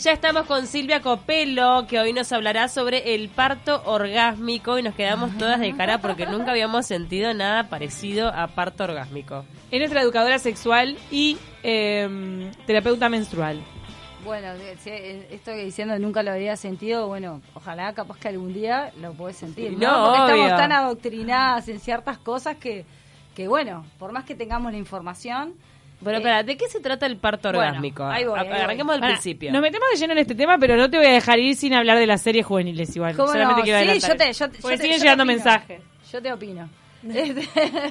Ya estamos con Silvia Copelo, que hoy nos hablará sobre el parto orgásmico y nos quedamos todas de cara porque nunca habíamos sentido nada parecido a parto orgásmico. Es nuestra educadora sexual y eh, terapeuta menstrual. Bueno, si esto que diciendo nunca lo había sentido, bueno, ojalá capaz que algún día lo podés sentir, ¿no? No, Porque obvio. estamos tan adoctrinadas en ciertas cosas que, que, bueno, por más que tengamos la información... Bueno, eh, espera, ¿de qué se trata el parto bueno, orgásmico? ahí voy, ahí voy. Arranquemos del principio. Nos metemos de lleno en este tema, pero no te voy a dejar ir sin hablar de las series juveniles igual. ¿Cómo Solamente no? quiero Sí, yo te, yo, te- Porque yo te- siguen yo te llegando opino. mensajes. Yo te opino.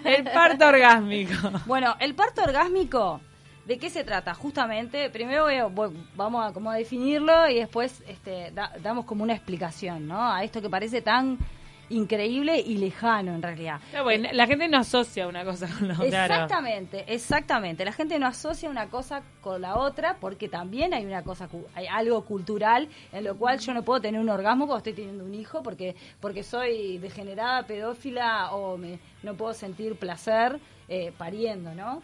El parto orgásmico. Bueno, el parto orgásmico, ¿de qué se trata? Justamente, primero voy a- voy- vamos a como a definirlo y después este, da- damos como una explicación, ¿no? A esto que parece tan increíble y lejano en realidad. Pero bueno, la gente no asocia una cosa con la otra. Exactamente, exactamente. La gente no asocia una cosa con la otra porque también hay una cosa, hay algo cultural en lo cual yo no puedo tener un orgasmo cuando estoy teniendo un hijo porque porque soy degenerada, pedófila o me, no puedo sentir placer eh, pariendo, ¿no?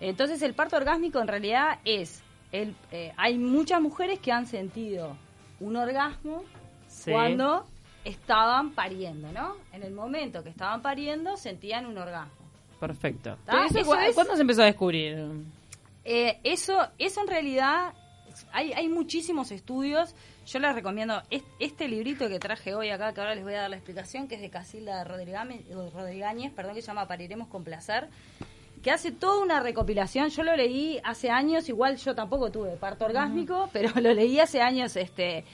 Entonces el parto orgásmico en realidad es, el, eh, hay muchas mujeres que han sentido un orgasmo Sí. cuando estaban pariendo, ¿no? En el momento que estaban pariendo sentían un orgasmo. Perfecto. ¿tá? Pero eso Eso cu- es- ¿Cuándo se empezó a descubrir? eh, eso, eso en realidad, hay, hay muchísimos estudios. Yo les recomiendo es- este librito que traje hoy acá, que ahora les voy a dar la explicación, que es de Casilda Rodríguez, perdón, que se llama Pariremos con Placer, que hace toda una recopilación. Yo lo leí hace años, igual yo tampoco tuve parto orgásmico, pero lo leí hace años este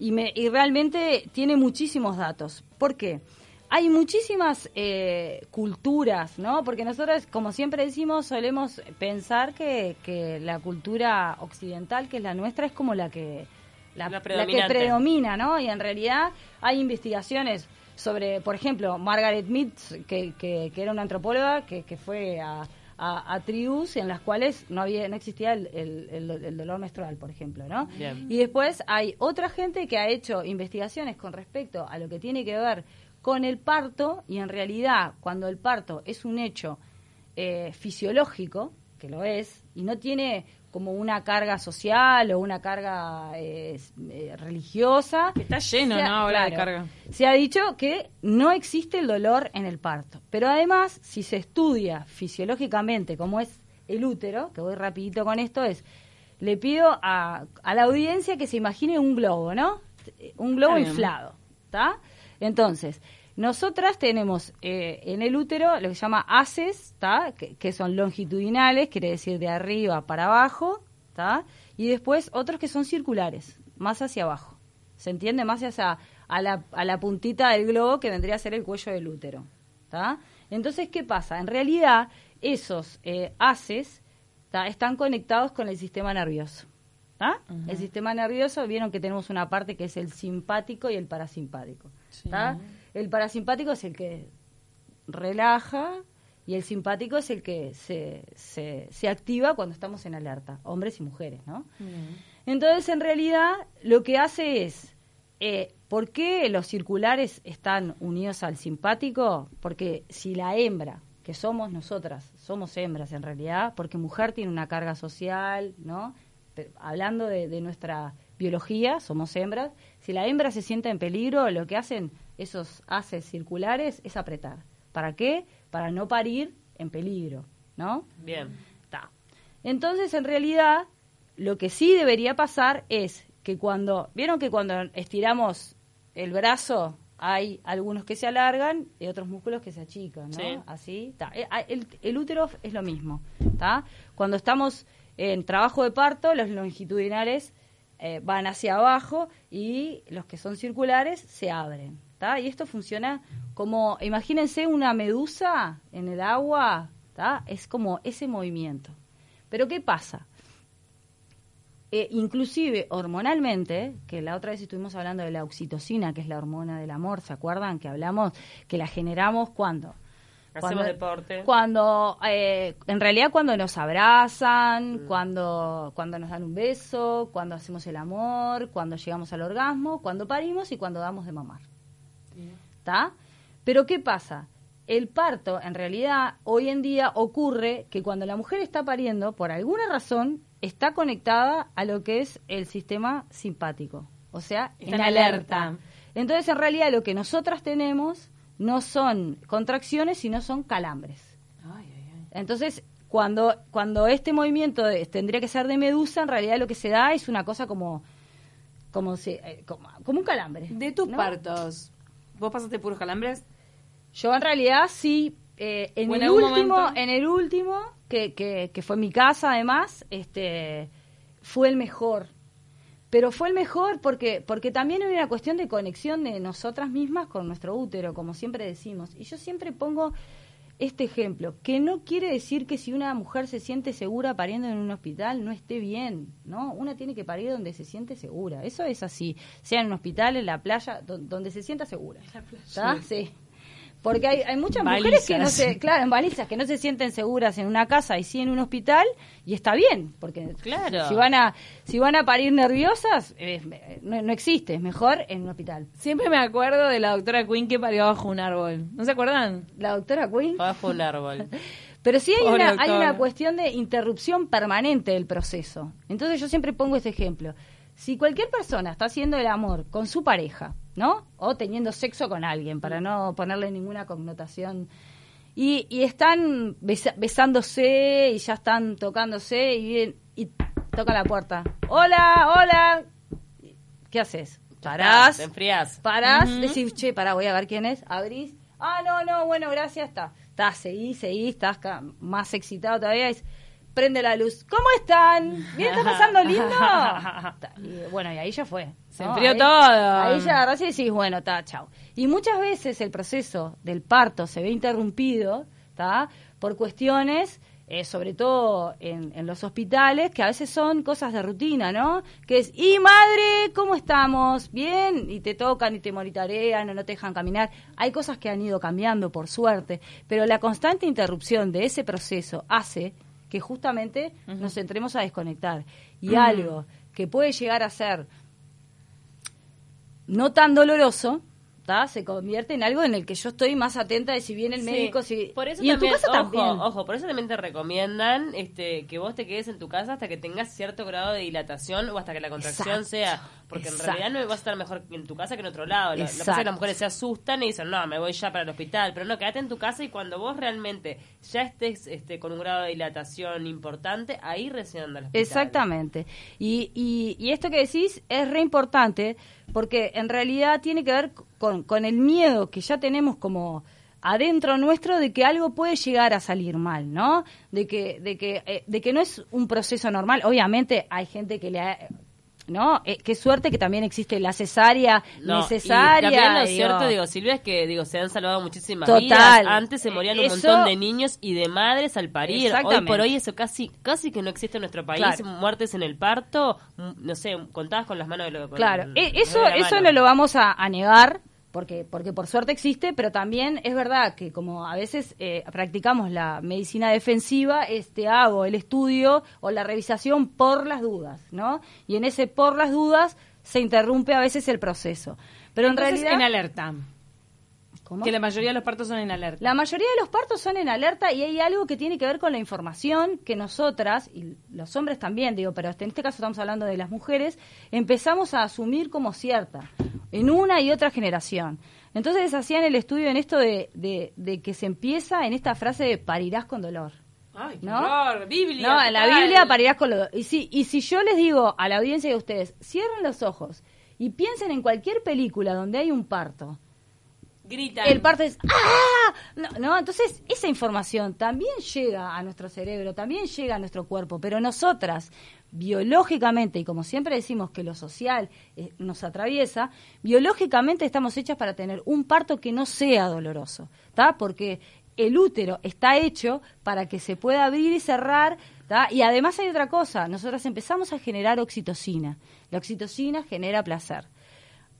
y, me, y realmente tiene muchísimos datos. ¿Por qué? Hay muchísimas eh, culturas, ¿no? Porque nosotros, como siempre decimos, solemos pensar que, que la cultura occidental, que es la nuestra, es como la que la, La la que predomina, ¿no? Y en realidad hay investigaciones sobre, por ejemplo, Margaret Mead, que, que, que era una antropóloga que, que fue a, a, a tribus en las cuales no había no existía el, el- el- dolor menstrual, por ejemplo, ¿no? Bien. Y después hay otra gente que ha hecho investigaciones con respecto a lo que tiene que ver con el parto y en realidad cuando el parto es un hecho eh, fisiológico, que lo es, y no tiene como una carga social o una carga eh, eh, religiosa. Está lleno, ha- ¿no? Ahora de carga. Se ha dicho que no existe el dolor en el parto, pero además si se estudia fisiológicamente cómo es el útero, que voy rapidito con esto, es le pido a, a la audiencia que se imagine un globo, ¿no? Un globo Está inflado, ¿está? Entonces, nosotras tenemos eh, en el útero lo que se llama haces. Que, que son longitudinales, quiere decir de arriba para abajo, ¿está? Y después otros que son circulares, más hacia abajo. ¿Se entiende? Más hacia a la, a la puntita del globo que vendría a ser el cuello del útero, ¿está? Entonces, ¿qué pasa? En realidad, esos eh, haces ¿tá? están conectados con el sistema nervioso. ¿tá? El sistema nervioso, vieron que tenemos una parte que es el simpático y el parasimpático. ¿tá? El parasimpático es el que relaja y el simpático es el que se, se, se activa cuando estamos en alerta, hombres y mujeres, ¿no? Entonces, en realidad, lo que hace es, eh, ¿por qué los circulares están unidos al simpático? Porque si la hembra, que somos nosotras, somos hembras en realidad, porque mujer tiene una carga social, ¿no? Pero hablando de, de nuestra biología, somos hembras. Si la hembra se siente en peligro, lo que hacen esos haces circulares es apretar. ¿Para qué? Para no parir en peligro, ¿no? Bien. Ta. Entonces, en realidad, lo que sí debería pasar es que cuando, vieron que cuando estiramos el brazo hay algunos que se alargan y otros músculos que se achican, ¿no? Sí. Así, ta. Eh, ah, El, el útero es lo mismo, ¿tá? Cuando estamos en trabajo de parto, los longitudinales eh, van hacia abajo y los que son circulares se abren, ¿tá? Y esto funciona como, imagínense una medusa en el agua, ¿tá? Es como ese movimiento. Pero ¿qué pasa? Eh, inclusive hormonalmente, que la otra vez estuvimos hablando de la oxitocina, que es la hormona del amor, ¿se acuerdan? Que hablamos que la generamos cuando Hacemos deporte. Cuando, eh, en realidad cuando nos abrazan, cuando, cuando nos dan un beso, cuando hacemos el amor, cuando llegamos al orgasmo, cuando parimos y cuando damos de mamar. ¿Está? Pero ¿qué pasa? El parto, en realidad, hoy en día ocurre que cuando la mujer está pariendo, por alguna razón, está conectada a lo que es el sistema simpático, o sea, Está en alerta. alerta. Entonces, en realidad, lo que nosotras tenemos no son contracciones, sino son calambres. Entonces, cuando, cuando este movimiento de- tendría que ser de medusa, en realidad lo que se da es una cosa como como, si- eh, como, como un calambre. De tus ¿no? partos, ¿vos pasaste puros calambres? Yo en realidad sí, eh, en, ¿O en el último, momento? en el último, que, que, que fue mi casa además, este, fue el mejor. Pero fue el mejor porque, porque también hay una cuestión de conexión de nosotras mismas con nuestro útero, como siempre decimos. Y yo siempre pongo este ejemplo, que no quiere decir que si una mujer se siente segura pariendo en un hospital no esté bien, ¿no? Una tiene que parir donde se siente segura, eso es así, sea en un hospital, en la playa, do- donde se sienta segura. ¿Está? Sí. Porque hay, hay muchas mujeres que no se, claro, en balizas, que no se sienten seguras en una casa y sí en un hospital, y está bien, porque Claro. si van a, si van a parir nerviosas, eh, no, no existe, es mejor en un hospital. Siempre me acuerdo de la doctora Quinn que parió bajo un árbol. ¿No se acuerdan? La doctora Quinn. Bajo un árbol. Pero sí hay Pobre una, hay una cuestión de interrupción permanente del proceso. Entonces yo siempre pongo este ejemplo. Si cualquier persona está haciendo el amor con su pareja, ¿no? O teniendo sexo con alguien, para no ponerle ninguna connotación, y, y están besa- besándose y ya están tocándose y, y toca la puerta. Hola, hola. ¿Qué haces? Parás. Te enfrías. Parás, decís, che, pará, voy a ver quién es, abrís, ah, no, no, bueno, gracias, está. Estás, seguís, seguís, estás más excitado todavía, y prende la luz. ¿Cómo están? ¿Bien está pasando lindo? Y, bueno, y ahí ya fue. Se ¿no? enfrió Ahí- todo. Ahí ya agarrás y decís, bueno, está, chao. Y muchas veces el proceso del parto se ve interrumpido, ¿está? Por cuestiones, eh, sobre todo en, en los hospitales, que a veces son cosas de rutina, ¿no? Que es, y madre, ¿cómo estamos? ¿Bien? Y te tocan y te monitorean o no te dejan caminar. Hay cosas que han ido cambiando, por suerte, pero la constante interrupción de ese proceso hace que justamente nos entremos a desconectar. Y algo que puede llegar a ser no tan doloroso, se convierte en algo en el que yo estoy más atenta de si viene el Sí, médico, si por eso y en tu también, casa ojo, también. ojo, por eso también te recomiendan este que vos te quedes en tu casa hasta que tengas cierto grado de dilatación o hasta que la contracción Exacto, sea, porque en realidad no vas a estar mejor en tu casa que en otro lado. Lo, lo que pasa es que las mujeres se asustan y dicen, "No, me voy ya para el hospital", pero no, quédate en tu casa y cuando vos realmente ya estés este con un grado de dilatación importante, ahí recién anda al hospital. Exactamente. Y, y, y esto que decís es re importante porque en realidad tiene que ver con, con el miedo que ya tenemos como adentro nuestro de que algo puede llegar a salir mal, ¿no? De que, de que, eh, de que no es un proceso normal. Obviamente hay gente que le ha, ¿no? Eh, qué suerte que también existe la cesárea No, necesaria. Y también lo digo. cierto, digo, Silvia, es que digo, se han salvado muchísimas Total. vidas. Antes se morían un montón de niños y de madres al parir. Hoy por hoy eso casi casi que no existe en nuestro país. Claro. Muertes en el parto, mm, no sé, contadas con las manos de lo con- Claro, con- e- con eso, eso mano. no lo vamos a, a negar, porque, porque por suerte existe, pero también es verdad que como a veces eh, practicamos la medicina defensiva, este hago el estudio o la revisación por las dudas, ¿no? Y en ese por las dudas se interrumpe a veces el proceso. Pero en realidad... en alerta. ¿Cómo? Que la mayoría de los partos son en alerta. La mayoría de los partos son en alerta y hay algo que tiene que ver con la información que nosotras, y los hombres también, digo, pero en este caso estamos hablando de las mujeres, empezamos a asumir como cierta en una y otra generación. Entonces hacían el estudio en esto de, de, de que se empieza en esta frase de parirás con dolor. Ay, qué ¿No? horror, Biblia. No, en la. Biblia parirás con dolor. Y si, y si yo les digo a la audiencia a ustedes, cierren los ojos y piensen en cualquier película donde hay un parto, Gritan. el parto es ¡ah! No, entonces esa información también llega a nuestro cerebro, también llega a nuestro cuerpo, pero nosotras, biológicamente, y como siempre decimos que lo social eh, nos atraviesa, biológicamente estamos hechas para tener un parto que no sea doloroso, ¿está? Porque el útero está hecho para que se pueda abrir y cerrar. Y además hay otra cosa, nosotras empezamos a generar oxitocina. La oxitocina genera placer.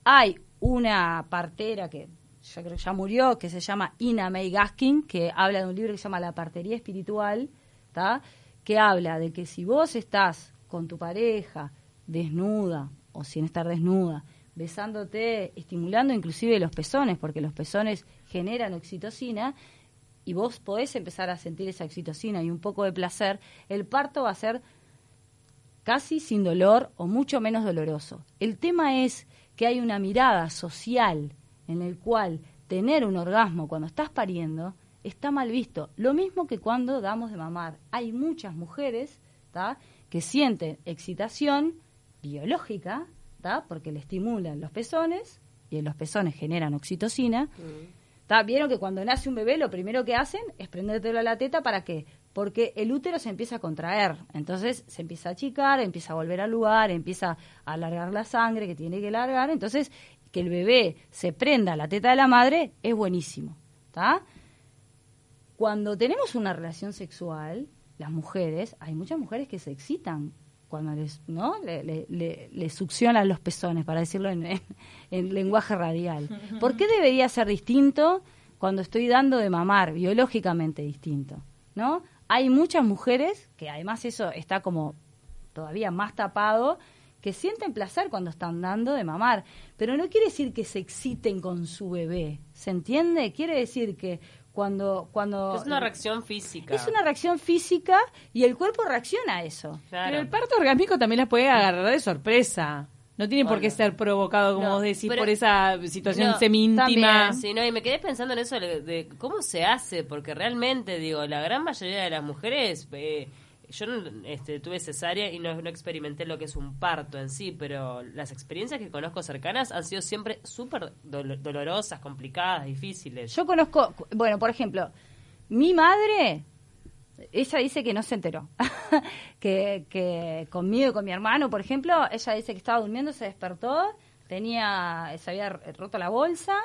Hay una partera que yo creo que ya murió, que se llama Ina May Gaskin, que habla de un libro que se llama La partería espiritual, ¿tá? que habla de que si vos estás con tu pareja desnuda o sin estar desnuda, besándote, estimulando inclusive los pezones, porque los pezones generan oxitocina, y vos podés empezar a sentir esa oxitocina y un poco de placer, el parto va a ser casi sin dolor o mucho menos doloroso. El tema es que hay una mirada social en el cual tener un orgasmo cuando estás pariendo está mal visto. Lo mismo que cuando damos de mamar. Hay muchas mujeres que sienten excitación biológica, porque le estimulan los pezones y en los pezones generan oxitocina. Mm. Vieron que cuando nace un bebé lo primero que hacen es prendértelo a la teta para qué? Porque el útero se empieza a contraer, entonces se empieza a achicar, empieza a volver al lugar, empieza a alargar la sangre que tiene que alargar, entonces que el bebé se prenda a la teta de la madre es buenísimo. Cuando tenemos una relación sexual, las mujeres, hay muchas mujeres que se excitan cuando les, ¿no? Le, succionan los pezones, para decirlo en, en, lenguaje radial. ¿Por qué debería ser distinto cuando estoy dando de mamar, biológicamente distinto? ¿no? Hay muchas mujeres, que además eso está como todavía más tapado, que sienten placer cuando están dando de mamar, pero no quiere decir que se exciten con su bebé, ¿se entiende? Quiere decir que cuando cuando es una reacción física. Es una reacción física y el cuerpo reacciona a eso. Pero el parto orgánico también las puede agarrar de sorpresa. No tiene por qué ser provocado, como vos decís, por esa situación semi-íntima. Sí, no, y me quedé pensando en eso de, cómo se hace, porque realmente, digo, la gran mayoría de las mujeres eh, yo este, tuve cesárea y no, experimenté lo que es un parto en sí, pero las experiencias que conozco cercanas han sido siempre súper dolorosas, complicadas, difíciles. Yo conozco, bueno, por ejemplo, mi madre, ella dice que no se enteró, que, que conmigo y con mi hermano, por ejemplo, ella dice que estaba durmiendo, se despertó, tenía, se había roto la bolsa,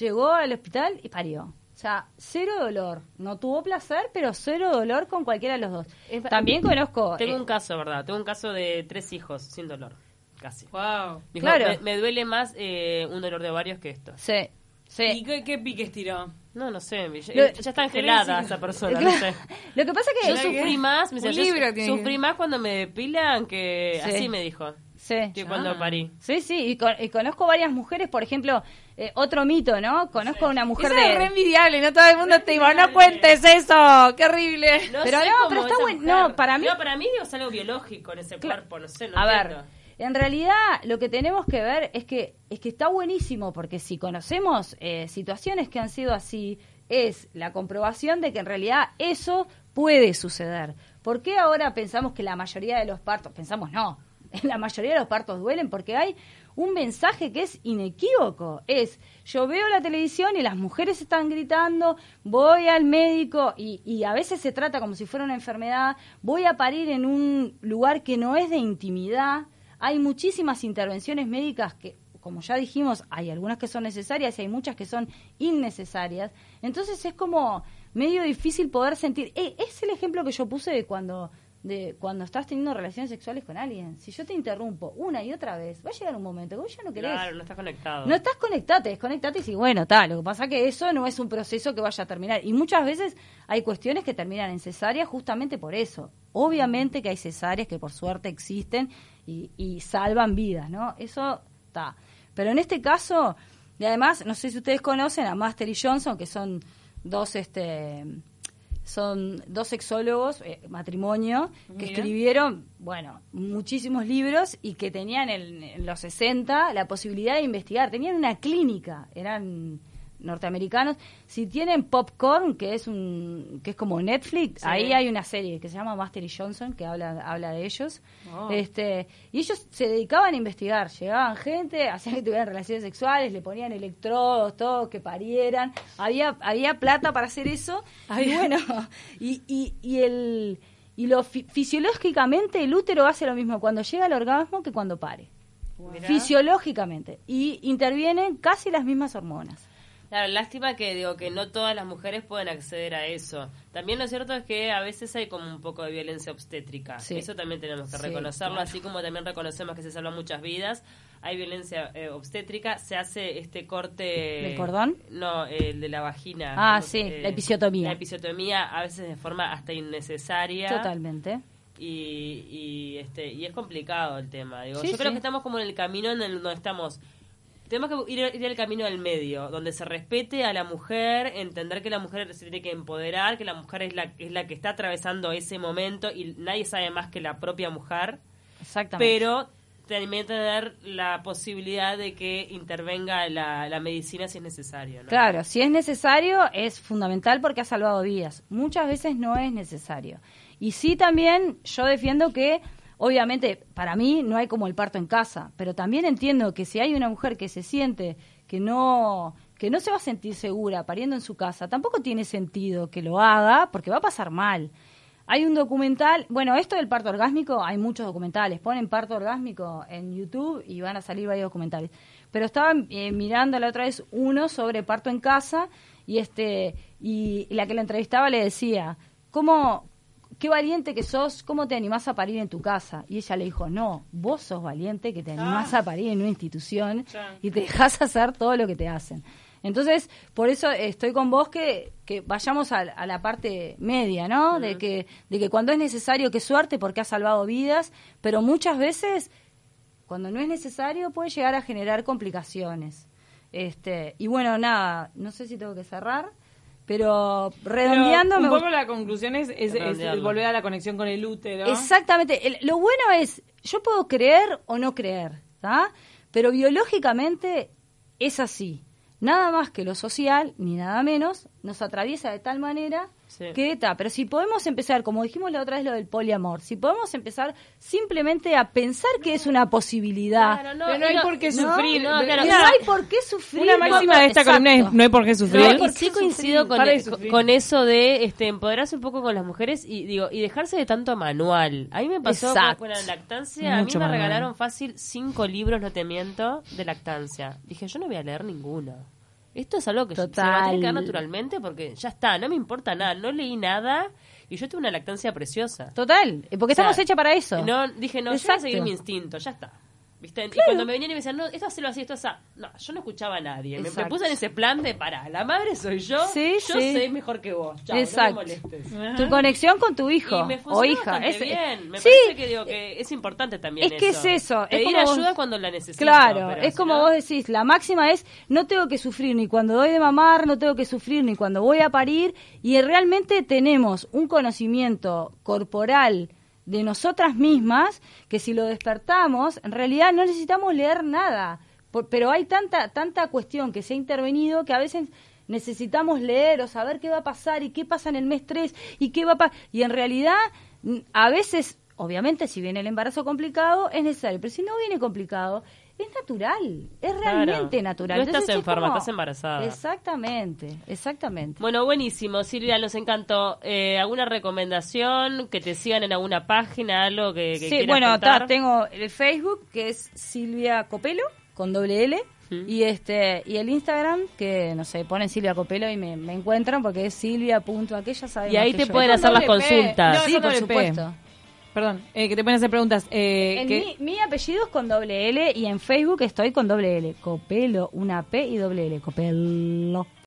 llegó al hospital y parió. O sea, cero dolor. No tuvo placer, pero cero dolor con cualquiera de los dos. También conozco... Tengo eh, un caso, ¿verdad? Tengo un caso de tres hijos sin dolor. Casi. Wow. claro. Me, duele más eh, un dolor de varios que esto. Sí. Sí. ¿Y qué, piques tiró? No, no sé. Ya, está angelada esa persona, no sé. Lo que pasa que... Yo sufrí más, me sufrí más cuando me depilan que así me dijo. Sí. Que cuando ah. parí. Sí, sí, y, conozco varias mujeres, por ejemplo, eh, otro mito, ¿no? Conozco a una mujer de... es re envidiable, no todo el mundo te dice, no cuentes eso, qué horrible. pero no, pero está bueno, no, para mí... No, para mí es algo biológico en ese cuerpo, no sé, no A ver, en realidad lo que tenemos que ver es que, es que está buenísimo, porque si conocemos eh, situaciones que han sido así, es la comprobación de que en realidad eso puede suceder. ¿Por qué ahora pensamos que la mayoría de los partos, pensamos no, la mayoría de los partos duelen porque hay un mensaje que es inequívoco. Es, yo veo la televisión y las mujeres están gritando, voy al médico y, y, a veces se trata como si fuera una enfermedad, voy a parir en un lugar que no es de intimidad. Hay muchísimas intervenciones médicas que, como ya dijimos, hay algunas que son necesarias y hay muchas que son innecesarias. Entonces es como medio difícil poder sentir. Eh, es el ejemplo que yo puse de cuando de cuando estás teniendo relaciones sexuales con alguien. Si yo te interrumpo una y otra vez, va a llegar un momento que vos ya no querés. Claro, no estás conectado. No estás conectado, desconectate y bueno, tal. Lo que pasa que eso no es un proceso que vaya a terminar. Y muchas veces hay cuestiones que terminan en cesárea justamente por eso. Obviamente que hay cesáreas que por suerte existen y, y salvan vidas, ¿no? Eso está. Pero en este caso, y además, no sé si ustedes conocen a Master y Johnson, que son dos este son dos sexólogos, eh, matrimonio, que escribieron, bueno, muchísimos libros y que tenían en los 60 la posibilidad de investigar. Tenían una clínica, eran norteamericanos. Si tienen Popcorn, que es un que es como Netflix, ahí hay una serie que se llama Master y Johnson que habla habla de ellos. Oh. Este, y ellos se dedicaban a investigar, llegaban gente, hacían que tuvieran relaciones sexuales, le ponían electrodos, todo que parieran. Había había plata para hacer eso. Y bueno, y, y, y el y lo fisiológicamente el útero hace lo mismo cuando llega al orgasmo que cuando pare. Fisiológicamente. Y intervienen casi las mismas hormonas. Claro, lástima que digo que no todas las mujeres pueden acceder a eso. También lo cierto es que a veces hay como un poco de violencia obstétrica. Eso también tenemos que reconocerlo, así como también reconocemos que se salvan muchas vidas. Hay violencia eh, obstétrica, se hace este corte... ¿Del cordón? No, el de la vagina. Ah, sí, la episiotomía. La episiotomía a veces de forma hasta innecesaria. Totalmente. Y, y, este, y es complicado el tema. Digo, yo creo que estamos como en el camino en el donde estamos tenemos que ir, ir el camino del medio, donde se respete a la mujer, entender que la mujer se tiene que empoderar, que la mujer es la, es la que está atravesando ese momento y nadie sabe más que la propia mujer. Exactamente. Pero también tener la posibilidad de que intervenga la, la medicina si es necesario. ¿no? Claro, si es necesario es fundamental porque ha salvado vidas. Muchas veces no es necesario. Y sí también yo defiendo que, obviamente, para mí no hay como el parto en casa, pero también entiendo que si hay una mujer que se siente que no que no se va a sentir segura pariendo en su casa, tampoco tiene sentido que lo haga porque va a pasar mal. Hay un documental, bueno, esto del parto orgásmico, hay muchos documentales, ponen parto orgásmico en YouTube y van a salir varios documentales. Pero estaba eh, mirando la otra vez uno sobre parto en casa y este y la que la entrevistaba le decía, "¿Cómo qué valiente que sos, cómo te animás a parir en tu casa?" Y ella le dijo, "No, vos sos valiente que te animás a parir en una institución y te dejas hacer todo lo que te hacen." Entonces, por eso estoy con vos que, que vayamos a, a la parte media, ¿no? De que de que cuando es necesario, qué suerte porque ha salvado vidas, pero muchas veces cuando no es necesario puede llegar a generar complicaciones. Este, y bueno, nada, no sé si tengo que cerrar, pero redondeando Pero un poco la conclusión es, es- es Redondearlo. volver a la conexión con el útero. Exactamente. El- lo bueno es, yo puedo creer o no creer, ¿tá? Pero biológicamente es así. Nada más que lo social, ni nada menos, nos atraviesa de tal manera Sí. está. Pero si podemos empezar, como dijimos la otra vez lo del poliamor, si podemos empezar simplemente a pensar que es una posibilidad. Claro, Pero no hay y por qué no, sufrir. no, claro, no hay por qué sufrir. Una máxima no, de esta columna es exacto. no hay por qué sufrir. No, por sí qué coincido sufrir. con, e- sufrir. con eso de este, empoderarse un poco con las mujeres y digo y dejarse de tanto manual. A mí me pasó con, Exacto. con la lactancia, a mí me manual. regalaron fácil cinco libros, no te miento, de lactancia. Dije, yo no voy a leer ninguno. Esto es algo que se me va a tener que dar naturalmente porque ya está, no me importa nada, no leí nada y yo tuve una lactancia preciosa. Total, porque O sea, estamos hechas para eso. No, dije, no, yo voy a seguir mi instinto, ya está. ¿Viste? Y cuando me venían y me decían, no, esto hacelo así, esto así. No, yo no escuchaba a nadie. Me, puse en ese plan de, para, la madre soy yo, Sí, yo sí. sé mejor que vos. Chao, Exacto. no me molestes. Tu conexión con tu hijo Y me o hija. Es, bien. Me sí, parece que, digo, que es importante también Es que eso. es eso, es Pedir como vos- ayuda cuando la necesito. Claro, es como no- vos decís, la máxima es no tengo que sufrir ni cuando doy de mamar, no tengo que sufrir ni cuando voy a parir y realmente tenemos un conocimiento corporal de nosotras mismas que si lo despertamos, en realidad no necesitamos leer nada, Por- pero hay tanta tanta cuestión que se ha intervenido que a veces necesitamos leer o saber qué va a pasar y qué pasa en el mes 3 y qué va a pa- y en realidad mm, a veces obviamente si viene el embarazo complicado es necesario, pero si no viene complicado es natural, es realmente natural. No estás Entonces, es enferma, como- estás embarazada. Exactamente, exactamente. Bueno, buenísimo, Silvia, nos encantó. Eh, ¿Alguna recomendación? Que te sigan en alguna página, algo que, que Sí, quieras bueno, ta, tengo el Facebook que es Silvia Copelo con doble L y este y el Instagram que no sé, ponen Silvia Copelo y me, me encuentran porque es silvia.aquella sabe Y ahí que te yo. pueden hacer las consultas. No, Sí, por supuesto. Perdón, eh, que te pueden hacer preguntas. Eh, En que- mi, mi apellido es con doble L y en Facebook estoy con doble L. Copelo, una P y doble L. Copelo.